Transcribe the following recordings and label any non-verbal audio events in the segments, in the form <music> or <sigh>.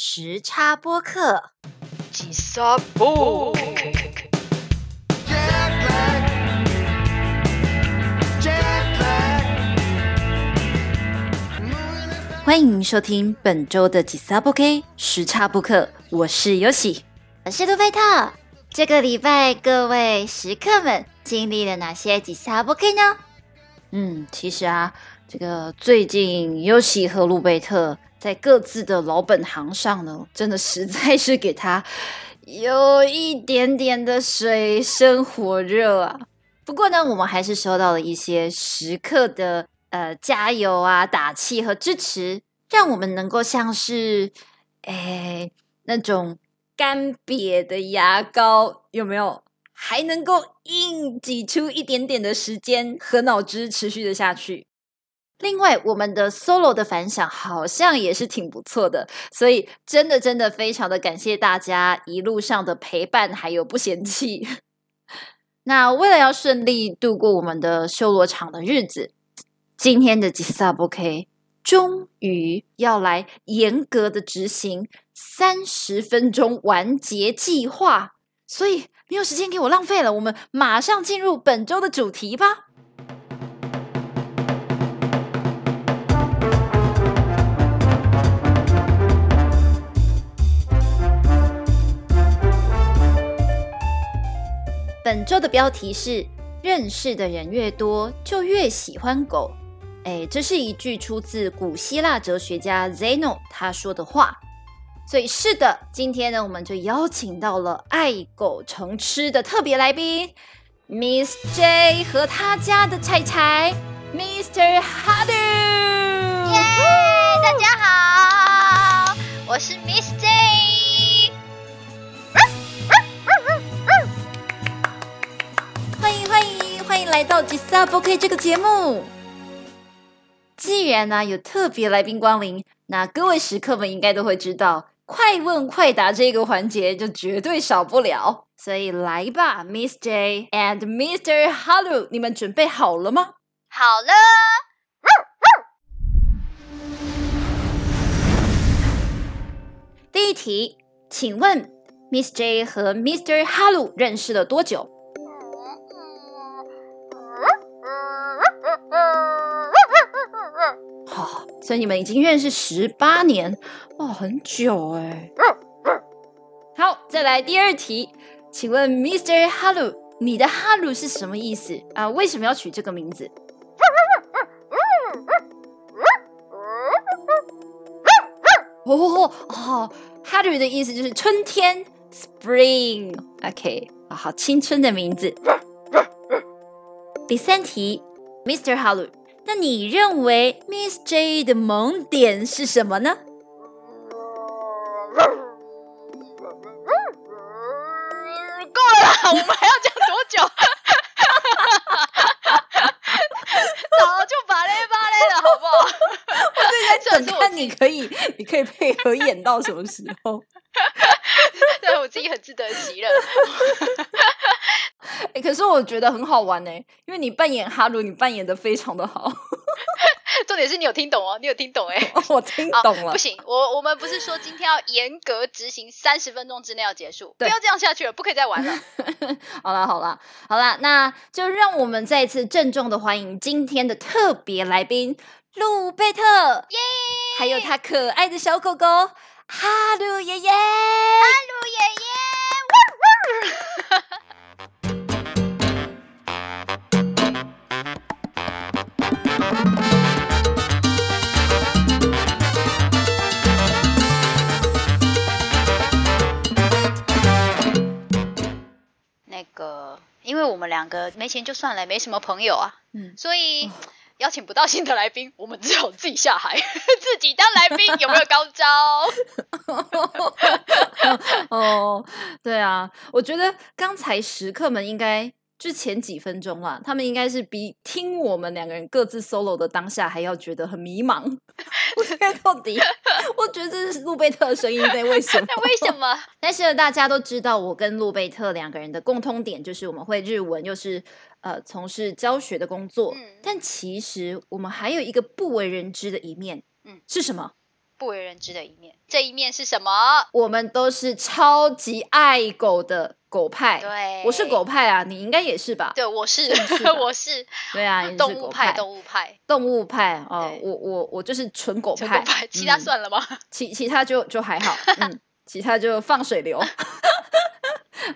时差播客。吉萨布，欢迎收听本周的吉萨播 K 时差播客，我是尤喜，我是杜贝特。这个礼拜各位食客们经历了哪些吉萨播 K 呢？嗯，其实啊，这个最近尤喜和路贝特。在各自的老本行上呢，真的实在是给他有一点点的水深火热啊。不过呢，我们还是收到了一些时刻的呃加油啊、打气和支持，让我们能够像是哎那种干瘪的牙膏，有没有？还能够硬挤出一点点的时间和脑汁，持续的下去。另外，我们的 solo 的反响好像也是挺不错的，所以真的真的非常的感谢大家一路上的陪伴还有不嫌弃。<laughs> 那为了要顺利度过我们的修罗场的日子，今天的 Gisab OK 终于要来严格的执行三十分钟完结计划，所以没有时间给我浪费了，我们马上进入本周的主题吧。本周的标题是“认识的人越多，就越喜欢狗”。哎，这是一句出自古希腊哲学家 Zeno 他说的话。所以是的，今天呢，我们就邀请到了爱狗成痴的特别来宾，Miss J 和他家的柴柴，Mr. Hadu。耶，大家好，我是 Miss J。来到 G Sub OK 这个节目，既然呢有特别来宾光临，那各位食客们应该都会知道，快问快答这个环节就绝对少不了。所以来吧，Miss J and Mr. Hello，你们准备好了吗？好了。第一题，请问 Miss J 和 Mr. Hello 认识了多久？所以你们已经认识十八年，哇，很久哎。好，再来第二题，请问 Mr. Hello，你的 Hello 是什么意思啊？为什么要取这个名字？哦哦，Hello 的意思就是春天，Spring，OK，好青春的名字。第三题，Mr. Hello。那你认为 Miss J 的萌点是什么呢？够了，我们还要讲多久？<laughs> 早就巴嘞巴嘞了，好不好？我在等看你可以，你可以配合演到什么时候？<laughs> 对我自己很自得其乐。哎，可是我觉得很好玩呢，因为你扮演哈鲁，你扮演的非常的好。<laughs> 重点是你有听懂哦，你有听懂哎，我听懂了。不行，我我们不是说今天要严格执行，三十分钟之内要结束，不要这样下去了，不可以再玩了。<laughs> 好了好了好了，那就让我们再一次郑重的欢迎今天的特别来宾路贝特，耶，还有他可爱的小狗狗哈鲁爷爷，哈鲁爷爷，<laughs> 那个，因为我们两个没钱就算了，没什么朋友啊，嗯，所以邀请不到新的来宾，我们只好自己下海，<laughs> 自己当来宾，有没有高招？<laughs> 哦，对啊，我觉得刚才食客们应该。之前几分钟啦，他们应该是比听我们两个人各自 solo 的当下还要觉得很迷茫。<laughs> 我猜到底，<laughs> 我觉得这是路贝特的声音在，<laughs> 为什么？为什么？但是大家都知道，我跟路贝特两个人的共通点就是我们会日文，又是呃从事教学的工作。但其实我们还有一个不为人知的一面，嗯，是什么？不为人知的一面。这一面是什么？我们都是超级爱狗的狗派。对，我是狗派啊，你应该也是吧？对，我是，<laughs> 我是。对啊，动物派，动物派，动物派哦。我我我就是纯狗派，其他算了吗？<laughs> 其其他就就还好，<laughs> 嗯，其他就放水流。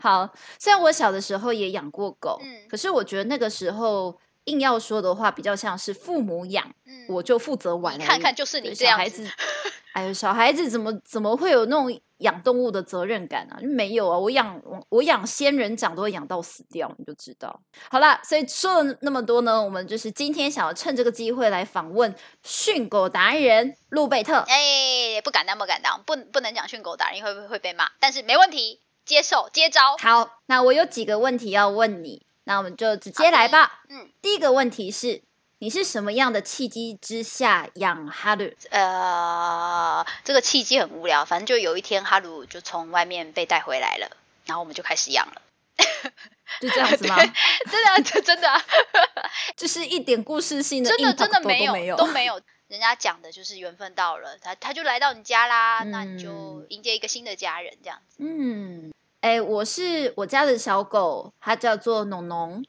好，虽然我小的时候也养过狗，嗯，可是我觉得那个时候硬要说的话，比较像是父母养，嗯，我就负责玩。看看就是你这样子，<laughs> 哎呦，小孩子怎么怎么会有那种养动物的责任感啊？没有啊，我养我养仙人掌都会养到死掉，你就知道。好啦，所以说了那么多呢，我们就是今天想要趁这个机会来访问训狗达人路贝特。哎，不敢当，不敢当，不不能讲训狗达人，会会被骂，但是没问题。接受接招。好，那我有几个问题要问你，那我们就直接来吧。嗯，第一个问题是，你是什么样的契机之下养哈鲁？呃，这个契机很无聊，反正就有一天哈鲁就从外面被带回来了，然后我们就开始养了。<laughs> 就这样子吗？<laughs> 真的，真的，<laughs> 就是一点故事性的，真的真的没有，都没有。人家讲的就是缘分到了，他他就来到你家啦，那你就迎接一个新的家人这样子。嗯，哎，我是我家的小狗，它叫做农农，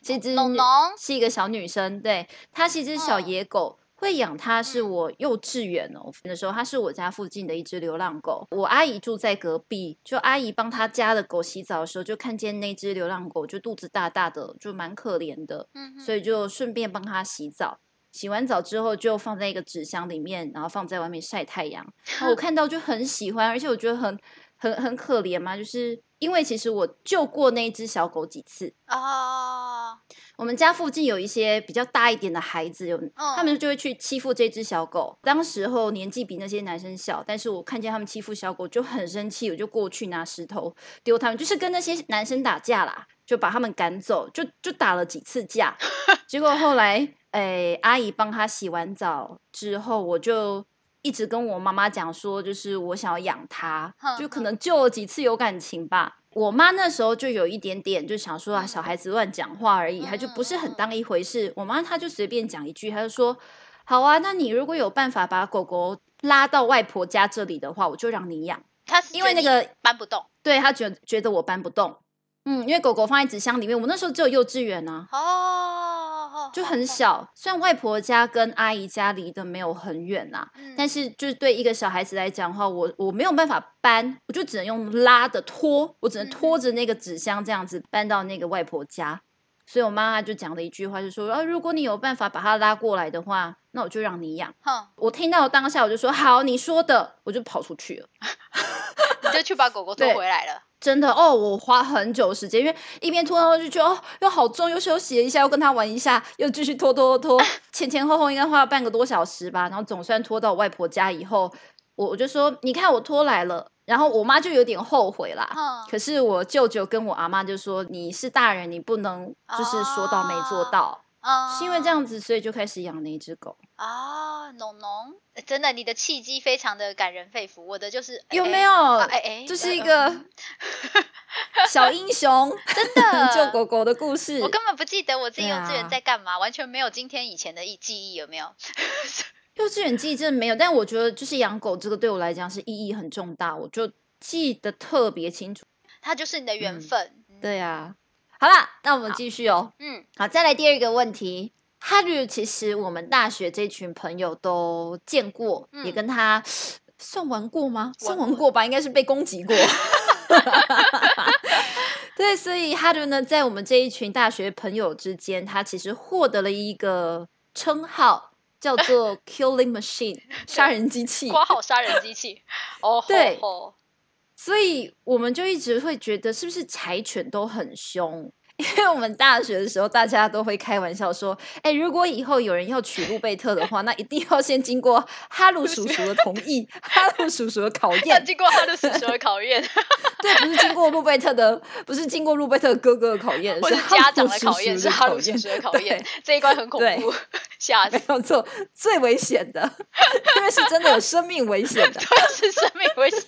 是一只农农，是一个小女生，对，它是一只小野狗，会养它是我幼稚园哦的时候，它是我家附近的一只流浪狗，我阿姨住在隔壁，就阿姨帮她家的狗洗澡的时候，就看见那只流浪狗就肚子大大的，就蛮可怜的，嗯，所以就顺便帮它洗澡。洗完澡之后就放在一个纸箱里面，然后放在外面晒太阳。<laughs> 我看到就很喜欢，而且我觉得很很很可怜嘛，就是因为其实我救过那只小狗几次啊。我们家附近有一些比较大一点的孩子，有他们就会去欺负这只小狗。当时候年纪比那些男生小，但是我看见他们欺负小狗就很生气，我就过去拿石头丢他们，就是跟那些男生打架啦，就把他们赶走，就就打了几次架。<laughs> 结果后来。哎，阿姨帮他洗完澡之后，我就一直跟我妈妈讲说，就是我想要养它，就可能救了几次有感情吧。我妈那时候就有一点点就想说啊，小孩子乱讲话而已，她就不是很当一回事。我妈她就随便讲一句，她就说：“好啊，那你如果有办法把狗狗拉到外婆家这里的话，我就让你养。”她因为那个搬不动，对她觉觉得我搬不动。嗯，因为狗狗放在纸箱里面，我那时候只有幼稚园呢。哦。就很小，虽然外婆家跟阿姨家离得没有很远呐，但是就是对一个小孩子来讲的话，我我没有办法搬，我就只能用拉的拖，我只能拖着那个纸箱这样子搬到那个外婆家。所以我妈妈就讲了一句话，就说：“啊，如果你有办法把它拉过来的话，那我就让你养。”我听到当下我就说：“好，你说的。”我就跑出去了，<laughs> 你就去把狗狗 <laughs> 拖回来了。真的哦，我花很久时间，因为一边拖，然后就觉得哦，又好重，又休息一下，又跟他玩一下，又继续拖拖拖，前前后后应该花了半个多小时吧。然后总算拖到外婆家以后，我我就说，你看我拖来了。然后我妈就有点后悔啦。可是我舅舅跟我阿妈就说，你是大人，你不能就是说到没做到。是因为这样子，所以就开始养了一只狗啊，农农，真的，你的契机非常的感人肺腑。我的就是有没有？哎哎，这是一个 <laughs> 小英雄，<laughs> 真的 <laughs> 救狗狗的故事。我根本不记得我自己幼稚园在干嘛，完全没有今天以前的记忆，有没有？幼稚园记忆真的没有，但我觉得就是养狗这个对我来讲是意义很重大，我就记得特别清楚。它就是你的缘分，对呀。好了，那我们继续哦。嗯，好，再来第二个问题。哈鲁其实我们大学这群朋友都见过，也跟他 <sniffs> 算玩过吗？算玩过吧，应该是被攻击过。<laughs> 对，所以哈鲁呢，在我们这一群大学朋友之间，他其实获得了一个称号，叫做 “Killing Machine” <laughs> 杀人机器。括号杀人机器。<laughs> 哦，对。所以我们就一直会觉得，是不是柴犬都很凶？因为我们大学的时候，大家都会开玩笑说：“哎，如果以后有人要娶路贝特的话，那一定要先经过哈鲁叔叔的同意，哈鲁叔叔的考验。”经过哈鲁叔叔的考验，对，不是经过路贝特的，不是经过路贝特哥哥的考验，是家长的考验，是哈鲁叔叔的考验。这一关很恐怖，<laughs> 吓没有错，最危险的，因为是真的有生命危险的，是生命危险，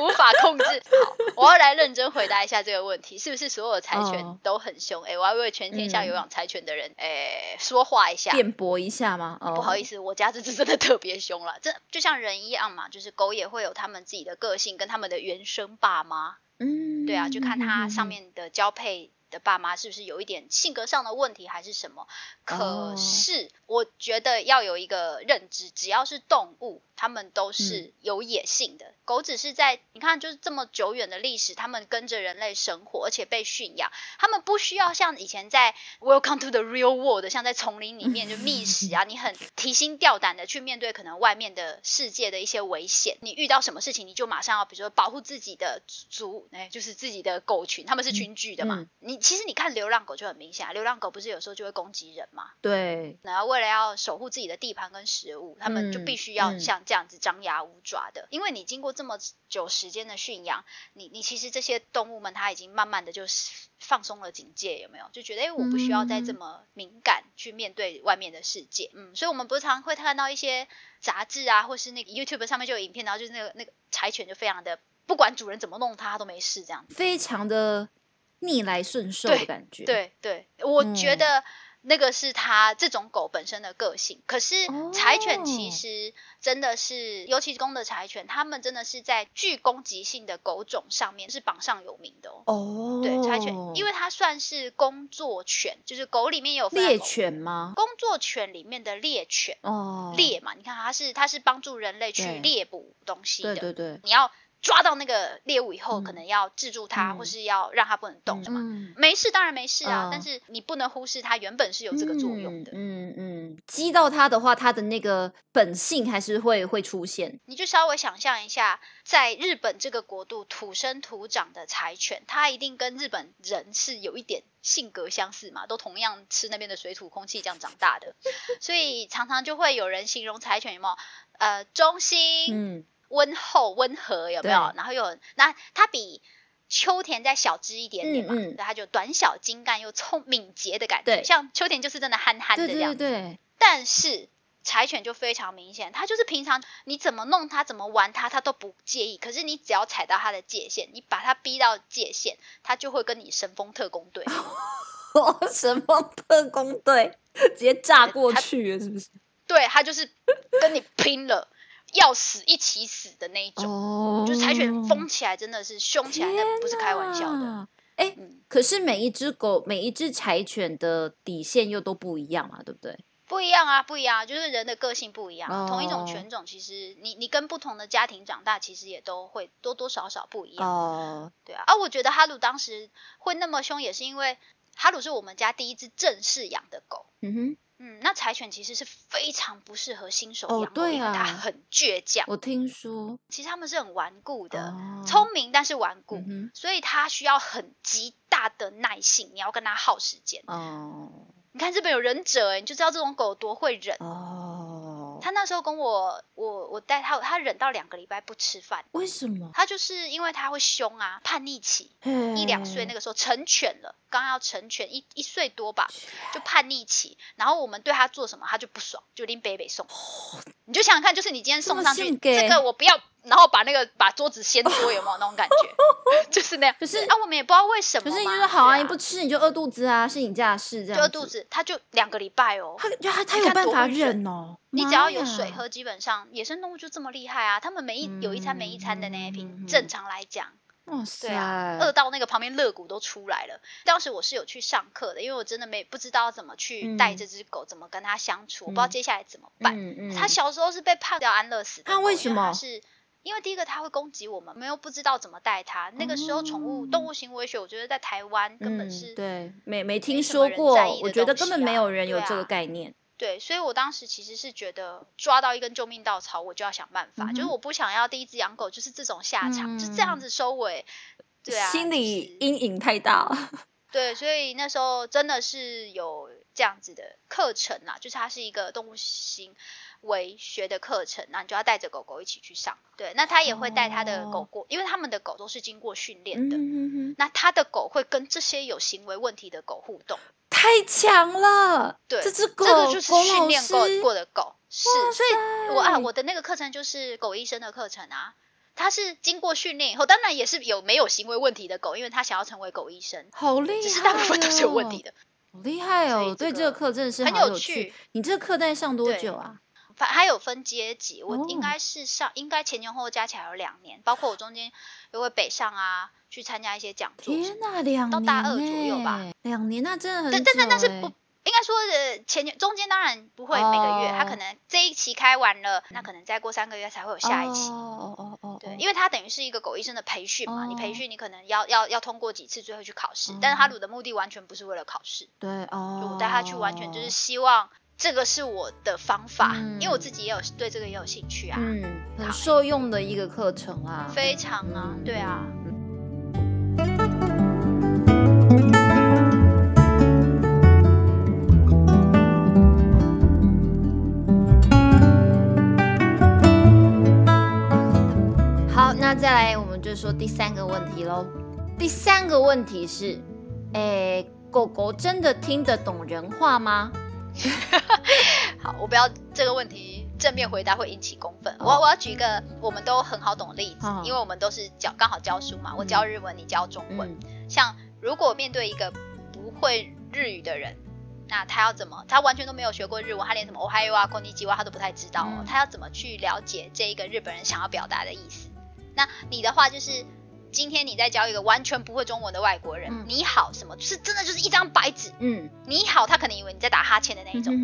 无法法控制。好，我要来认真回答一下这个问题：是不是所有柴犬都很凶？哎，我要为全天下有养柴犬的人，哎，说话一下，辩驳一下吗？哦不好意思，我家这只真的特别凶了，这就像人一样嘛，就是狗也会有他们自己的个性，跟他们的原生爸妈。嗯，对啊，就看它上面的交配。的爸妈是不是有一点性格上的问题，还是什么？可是我觉得要有一个认知，只要是动物，它们都是有野性的。狗只是在你看，就是这么久远的历史，它们跟着人类生活，而且被驯养，它们不需要像以前在 Welcome to the Real World，像在丛林里面就觅食啊，<laughs> 你很提心吊胆的去面对可能外面的世界的一些危险。你遇到什么事情，你就马上要，比如说保护自己的族，哎，就是自己的狗群，他们是群居的嘛，你。其实你看流浪狗就很明显，啊流浪狗不是有时候就会攻击人嘛？对。然后为了要守护自己的地盘跟食物，他们就必须要像这样子张牙舞爪的。因为你经过这么久时间的驯养，你你其实这些动物们它已经慢慢的就是放松了警戒，有没有？就觉得哎，我不需要再这么敏感去面对外面的世界。嗯，所以我们不是常会看到一些杂志啊，或是那个 YouTube 上面就有影片，然后就是那个那个柴犬就非常的不管主人怎么弄它都没事，这样非常的。逆来顺受的感觉，对对，我觉得那个是它这种狗本身的个性。可是柴犬其实真的是，尤其公的柴犬，它们真的是在具攻击性的狗种上面是榜上有名的哦。哦，对，柴犬，因为它算是工作犬，就是狗里面有猎犬吗？工作犬里面的猎犬哦，猎嘛，你看它是它是帮助人类去猎捕东西的，对对对，你要。抓到那个猎物以后，可能要制住它，或是要让它不能动，是吗？没事，当然没事啊。但是你不能忽视它原本是有这个作用的。嗯嗯，击到它的话，它的那个本性还是会会出现。你就稍微想象一下，在日本这个国度土生土长的柴犬，它一定跟日本人是有一点性格相似嘛，都同样吃那边的水土空气这样长大的，所以常常就会有人形容柴犬有没有？呃，忠心。嗯。温厚温和有没有？然后又那它比秋田再小只一点点嘛，所以它就短小精干又聪敏捷的感觉。像秋田就是真的憨憨的这样。对对对。但是柴犬就非常明显，它就是平常你怎么弄它，怎么玩它，它都不介意。可是你只要踩到它的界限，你把它逼到界限，它就会跟你神风特工队。<laughs> 神风特工队直接炸过去了，是不是？对，它就是跟你拼了。要死一起死的那一种，就柴犬疯起来真的是凶起来，那不是开玩笑的。哎，可是每一只狗、每一只柴犬的底线又都不一样嘛，对不对？不一样啊，不一样，就是人的个性不一样。同一种犬种，其实你你跟不同的家庭长大，其实也都会多多少少不一样。哦，对啊。啊，我觉得哈鲁当时会那么凶，也是因为哈鲁是我们家第一只正式养的狗。嗯哼。嗯，那柴犬其实是非常不适合新手养的，因为它很倔强。我听说，其实它们是很顽固的，聪明但是顽固，所以它需要很极大的耐性，你要跟它耗时间。哦，你看这边有忍者，哎，你就知道这种狗多会忍。哦，他那时候跟我，我我带他，他忍到两个礼拜不吃饭。为什么？他就是因为他会凶啊，叛逆期，一两岁那个时候成犬了。刚要成犬一一岁多吧，就叛逆期，然后我们对他做什么，他就不爽，就拎北北送。你就想想看，就是你今天送上去这个我不要，然后把那个把桌子掀桌，有没有那种感觉？<laughs> 就是那样。可是啊，我们也不知道为什么。可是你说好啊，你不吃你就饿肚子啊，是你家的事这样。就饿肚子，他就两个礼拜哦。他他他有办法忍哦。你只要有水喝，基本上野生动物就这么厉害啊。他们每一有一餐没一餐的那一瓶，正常来讲。对啊，饿到那个旁边肋骨都出来了。当时我是有去上课的，因为我真的没不知道怎么去带这只狗，怎么跟它相处，我不知道接下来怎么办。嗯嗯。它小时候是被判掉安乐死的。它为什么？是因为第一个它会攻击我们，没有不知道怎么带它。那个时候宠物动物行为学，我觉得在台湾根本是对没没听说过，我觉得根本没有人有这个概念。对，所以我当时其实是觉得抓到一根救命稻草，我就要想办法，就是我不想要第一只养狗就是这种下场，就这样子收尾。对啊，心理阴影太大。<laughs> 对，所以那时候真的是有这样子的课程啦，就是它是一个动物行为学的课程，那你就要带着狗狗一起去上。对，那他也会带他的狗过，因为他们的狗都是经过训练的。那他的狗会跟这些有行为问题的狗互动。太强了！对，这只狗，这个就是训练过过的狗，是，所以我啊，我的那个课程就是狗医生的课程啊。他是经过训练以后，当然也是有没有行为问题的狗，因为他想要成为狗医生，好厉害，只是大部分都是有问题的。好厉害哦！对这个课真的是很有趣。你这个课在上多久啊？反还有分阶级，我应该是上，应该前前后后加起来有两年，包括我中间又会北上啊，去参加一些讲座。天哪，两年到大二左右吧，两年那真的很但但但是不。应该说，呃，前中间当然不会每个月，他可能这一期开完了，那可能再过三个月才会有下一期。哦哦哦对，因为他等于是一个狗医生的培训嘛，你培训你可能要要要通过几次，最后去考试。但是他鲁的目的完全不是为了考试。对哦。就我带他去，完全就是希望这个是我的方法，因为我自己也有对这个也有兴趣啊。嗯，很受用的一个课程啊。非常啊，对啊。好那再来，我们就说第三个问题喽。第三个问题是，诶，狗狗真的听得懂人话吗？<laughs> 好，我不要这个问题正面回答会引起公愤。我我要举一个我们都很好懂的例子，因为我们都是教刚好教书嘛，我教日文，你教中文。像如果面对一个不会日语的人，那他要怎么？他完全都没有学过日文，他连什么 “ohio” 啊、空尼基哇他都不太知道哦。他要怎么去了解这一个日本人想要表达的意思？那你的话就是，今天你在教一个完全不会中文的外国人，你好什么，是真的就是一张白纸，嗯，你好，他可能以为你在打哈欠的那一种，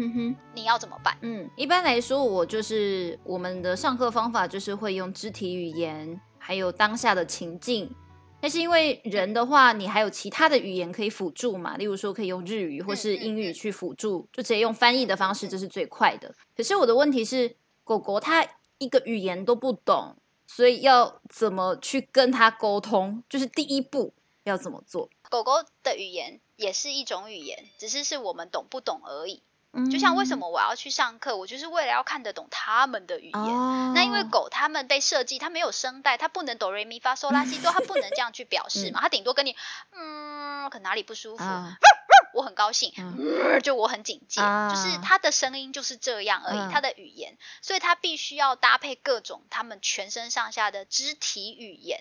你要怎么办？嗯，一般来说，我就是我们的上课方法就是会用肢体语言，还有当下的情境。但是因为人的话，你还有其他的语言可以辅助嘛，例如说可以用日语或是英语去辅助，就直接用翻译的方式，这是最快的。可是我的问题是，狗狗它一个语言都不懂。所以要怎么去跟他沟通，就是第一步要怎么做？狗狗的语言也是一种语言，只是是我们懂不懂而已。就像为什么我要去上课，我就是为了要看得懂他们的语言。那因为狗它们被设计，它没有声带，它不能哆瑞咪发嗦拉西哆，它不能这样去表示嘛，<laughs> 它顶多跟你嗯，可哪里不舒服。我很高兴，就我很警戒，就是他的声音就是这样而已，他的语言，所以他必须要搭配各种他们全身上下的肢体语言，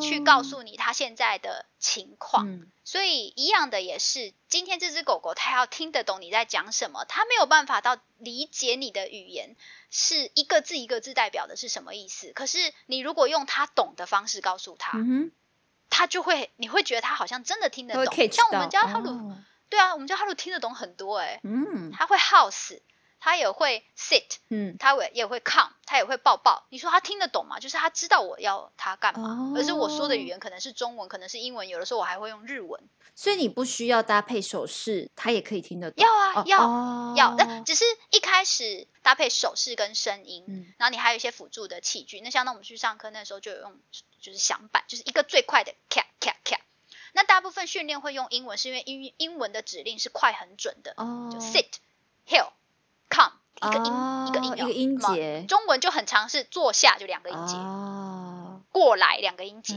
去告诉你他现在的情况。所以一样的也是，今天这只狗狗它要听得懂你在讲什么，它没有办法到理解你的语言是一个字一个字代表的是什么意思。可是你如果用它懂的方式告诉他，他就会，你会觉得他好像真的听得懂。像我们家哈鲁。对啊，我们家哈鲁听得懂很多哎，嗯，他会 house，他也会 sit，嗯，他会也会 come，他也会抱抱。你说他听得懂吗？就是他知道我要他干嘛，而是我说的语言可能是中文，可能是英文，有的时候我还会用日文。所以你不需要搭配手势，他也可以听得懂。要啊，要要，但只是一开始搭配手势跟声音，然后你还有一些辅助的器具。那像那我们去上课那时候就有用，就是响板，就是一个最快的 cat cat cat。那大部分训练会用英文，是因为英英文的指令是快很准的，就 sit, hell come 一个音一个音一个音节。中文就很常是坐下就两个音节，过来两个音节，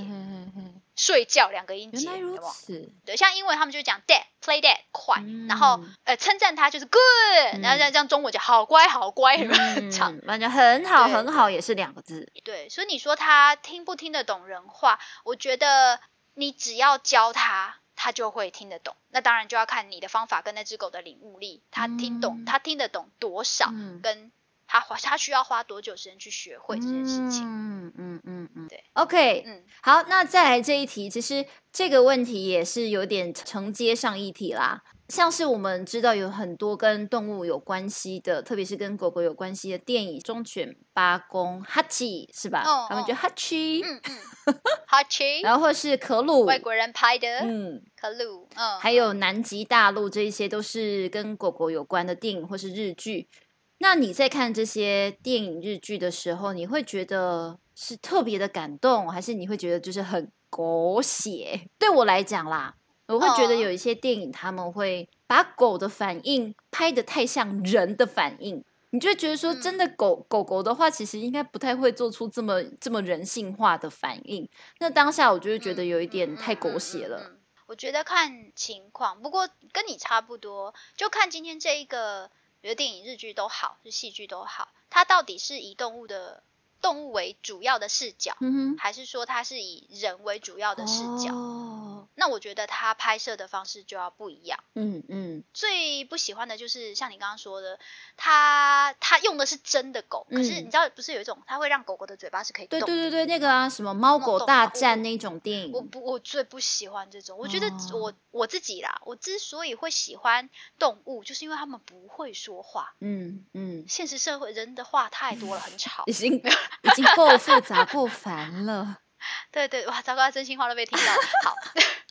睡觉两个音节。原来如此。对，像英文他们就讲 dead, play dad 快，然后呃称赞他就是 good，然后像这样中文就好乖好乖，很长，<laughs> 反正很好很好也是两个字。对，所以你说他听不听得懂人话？我觉得。你只要教它，它就会听得懂。那当然就要看你的方法跟那只狗的领悟力，它听懂，它听得懂多少，跟它花它需要花多久时间去学会这件事情。嗯嗯嗯嗯，对。OK，嗯，好，那再来这一题，其实这个问题也是有点承接上一题啦。像是我们知道有很多跟动物有关系的，特别是跟狗狗有关系的电影，忠犬八公哈奇是吧？他们叫哈奇，嗯嗯，<laughs> 哈奇，然后是可鲁，外国人拍的，嗯，可鲁，嗯，还有南极大陆，这一些都是跟狗狗有关的电影或是日剧。那你在看这些电影日剧的时候，你会觉得是特别的感动，还是你会觉得就是很狗血？对我来讲啦。我会觉得有一些电影，他们会把狗的反应拍的太像人的反应，你就会觉得说，真的狗狗狗的话，其实应该不太会做出这么这么人性化的反应。那当下我就会觉得有一点太狗血了。我觉得看情况，不过跟你差不多，就看今天这一个，比如电影、日剧都好，是戏剧都好，它到底是以动物的。动物为主要的视角，还是说它是以人为主要的视角？哦，那我觉得它拍摄的方式就要不一样。嗯嗯。最不喜欢的就是像你刚刚说的，他他用的是真的狗，可是你知道不是有一种他会让狗狗的嘴巴是可以动？对对对对，那个啊，什么猫狗大战那种电影，我不我最不喜欢这种。我觉得我我自己啦，我之所以会喜欢动物，就是因为他们不会说话。嗯嗯。现实社会人的话太多了，很吵。已经 <laughs> 已经够复杂够烦了。<laughs> 对对，哇，糟糕，真心话都被听到。好，<laughs>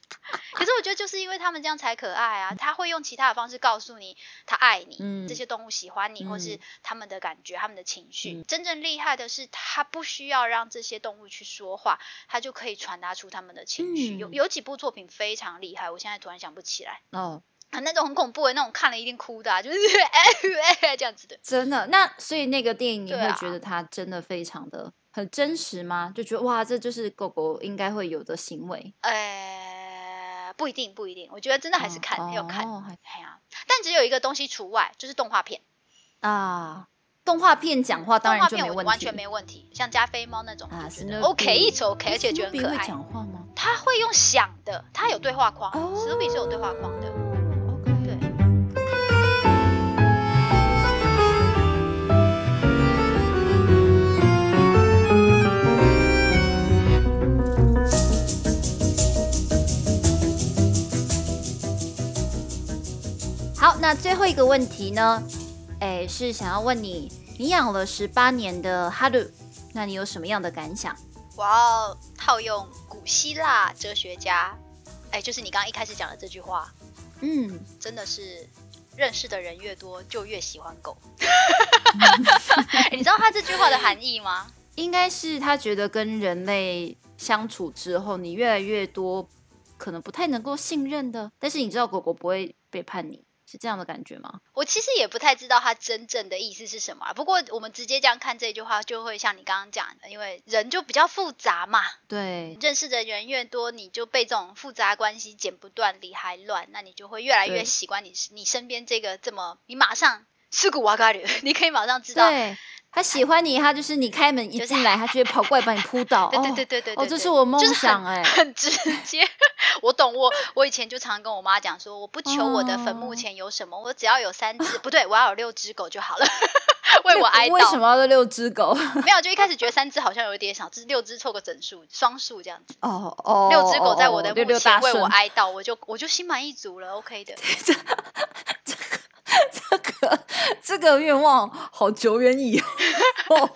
可是我觉得就是因为他们这样才可爱啊！他会用其他的方式告诉你他爱你，这些动物喜欢你，或是他们的感觉、他们的情绪。真正厉害的是，他不需要让这些动物去说话，他就可以传达出他们的情绪。有有几部作品非常厉害，我现在突然想不起来。哦。啊，那种很恐怖的那种，看了一定哭的，啊就是 <laughs> 哎这样子的。真的，那所以那个电影你会觉得它真的非常的很真实吗？就觉得哇，这就是狗狗应该会有的行为？呃，不一定，不一定。我觉得真的还是看要看，哎呀，但只有一个东西除外，就是动画片啊。动画片讲话当然就没问题，完全没问题。像加菲猫那种啊，OK，一直 OK，而且觉得很可爱。会讲话吗？他会用想的，他有对话框，史努比是有对话框的。好，那最后一个问题呢？哎，是想要问你，你养了十八年的哈鲁，那你有什么样的感想？我要套用古希腊哲学家，哎，就是你刚刚一开始讲的这句话，嗯，真的是认识的人越多，就越喜欢狗。<laughs> 你知道他这句话的含义吗？应该是他觉得跟人类相处之后，你越来越多可能不太能够信任的，但是你知道狗狗不会背叛你。是这样的感觉吗？我其实也不太知道他真正的意思是什么。不过我们直接这样看这句话，就会像你刚刚讲的，因为人就比较复杂嘛。对，认识的人越多，你就被这种复杂关系剪不断、理还乱，那你就会越来越习惯你你身边这个这么，你马上事故瓦嘎里，<laughs> 你可以马上知道。他喜欢你，他就是你开门一进来，他就会跑过来把你扑倒。<laughs> 对对对对对，哦，这是我梦想哎，很直接。<laughs> 我懂，我我以前就常跟我妈讲说，我不求我的坟墓前有什么，我只要有三只，不对，我要有六只狗就好了，<laughs> 为我哀悼。为什么要六只狗？没有，就一开始觉得三只好像有一点少，就是六只凑个整数，双数这样子。哦哦，六只狗在我的墓前为我哀悼，我就我就心满意足了，OK 的。<laughs> <laughs> 这个这个愿望好久远以后，<laughs>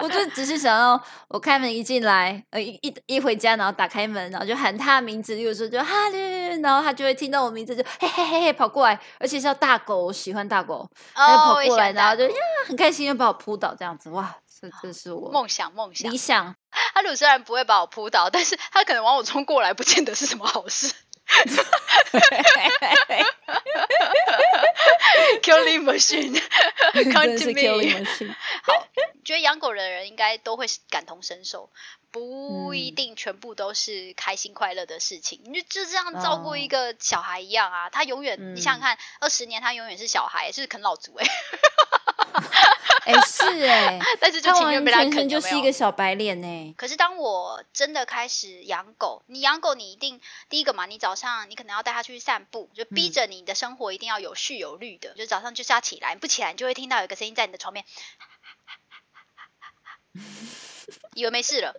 我就只是想要我开门一进来，呃一一一回家，然后打开门，然后就喊他的名字，有时候就哈利，然后他就会听到我名字，就嘿嘿嘿嘿跑过来，而且是要大狗，我喜欢大狗，他跑过来，然后就呀很开心，又把我扑倒，这样子，哇，这这是我梦想梦想理想。他鲁虽然不会把我扑倒，但是他可能往我冲过来，不见得是什么好事。<laughs> Killing machine，come <laughs> to me。好，觉得养狗的人应该都会感同身受，不一定全部都是开心快乐的事情。你就就这样照顾一个小孩一样啊，他永远，你想想看，二十年他永远是小孩，是啃老族哎。<laughs> <laughs> 哎，是哎，<laughs> 但是就情愿被他啃，就是一个小白脸呢。可是当我真的开始养狗，你养狗，你一定第一个嘛，你早上你可能要带它出去散步，就逼着你的生活一定要有序有律的，就早上就是要起来，不起来你就会听到有个声音在你的床边，以为没事了，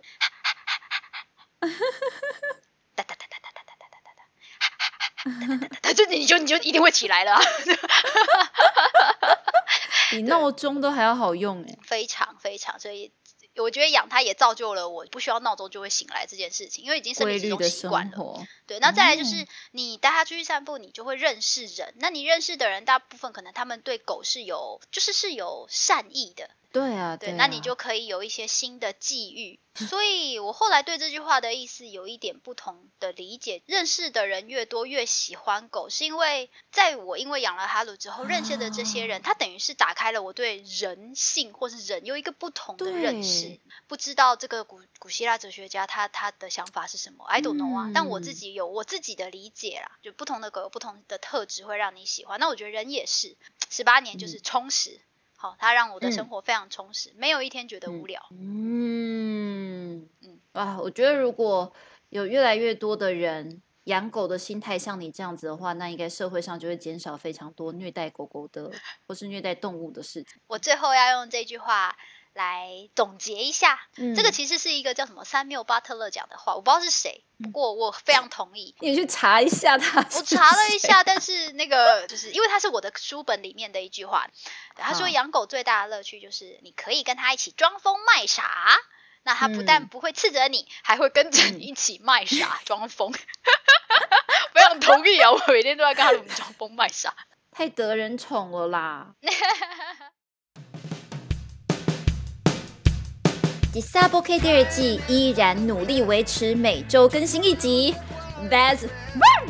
哒哒哒哒哒哒哒哒哒哒哒，哒 <laughs> 就你就你就一定会起来了。<laughs> 比闹钟都还要好用哎，非常非常，所以我觉得养它也造就了我不需要闹钟就会醒来这件事情，因为已经是一种习惯了。对，那再来就是你带它出去散步，你就会认识人。那你认识的人，大部分可能他们对狗是有，就是是有善意的。对啊，对，那你就可以有一些新的际遇。所以我后来对这句话的意思有一点不同的理解。认识的人越多，越喜欢狗，是因为在我因为养了哈鲁之后，认识的这些人，他等于是打开了我对人性或是人有一个不同的认识。不知道这个古古希腊哲学家他他的想法是什么？I don't know 啊。但我自己有我自己的理解啦，就不同的狗有不同的特质会让你喜欢。那我觉得人也是，十八年就是充实。好，它让我的生活非常充实，没有一天觉得无聊。嗯嗯啊，我觉得如果有越来越多的人养狗的心态像你这样子的话，那应该社会上就会减少非常多虐待狗狗的或是虐待动物的事情。我最后要用这句话。来总结一下，这个其实是一个叫什么三缪巴特勒讲的话，我不知道是谁，不过我非常同意。你去查一下他，我查了一下，但是那个就是因为他是我的书本里面的一句话，他说养狗最大的乐趣就是你可以跟他一起装疯卖傻，那他不但不会斥责你，还会跟着你一起卖傻 <laughs> 装疯。非常同意啊，我每天都在跟他装疯卖傻，太得人宠了啦。<laughs> 第三部 K 第二季依然努力维持每周更新一集，That's <laughs> one。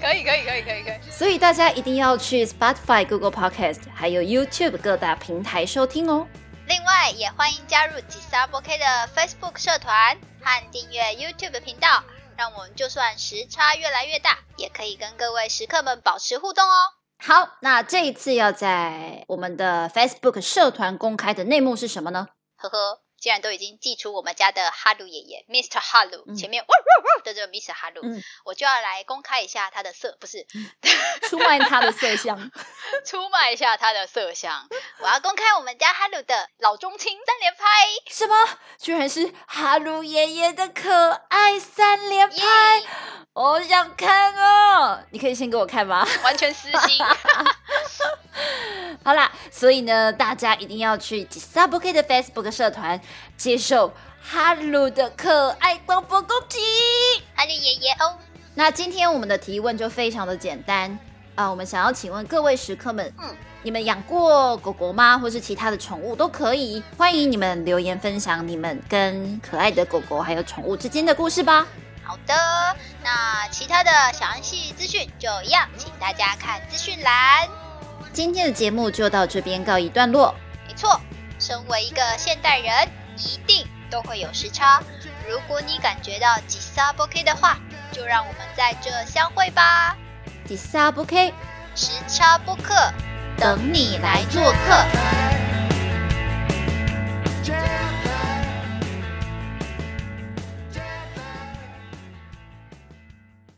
可以可以可以可以可以。所以大家一定要去 Spotify、Google Podcast 还有 YouTube 各大平台收听哦。另外，也欢迎加入吉萨波 K 的 Facebook 社团和订阅 YouTube 频道，让我们就算时差越来越大，也可以跟各位食客们保持互动哦。好，那这一次要在我们的 Facebook 社团公开的内幕是什么呢？呵呵。既然都已经寄出我们家的哈鲁爷爷，Mr. 哈鲁前面呜的这个 Mr. 哈鲁，我就要来公开一下他的色，不是出卖他的色相，<laughs> 出卖一下他的色相。我要公开我们家哈鲁的老中青三连拍，什么？居然是哈鲁爷爷的可爱三连拍，我想看哦！你可以先给我看吗？完全私心。<laughs> 好啦，所以呢，大家一定要去 Sub K 的 Facebook 社团，接受哈鲁的可爱广播攻击，哈鲁爷爷哦。那今天我们的提问就非常的简单啊，我们想要请问各位食客们，嗯，你们养过狗狗吗？或是其他的宠物都可以，欢迎你们留言分享你们跟可爱的狗狗还有宠物之间的故事吧。好的，那其他的详细资讯就一样，请大家看资讯栏。今天的节目就到这边告一段落。没错，身为一个现代人，一定都会有时差。如果你感觉到吉萨不 k 的话，就让我们在这相会吧。吉萨不 k，时差不客，等你来做客。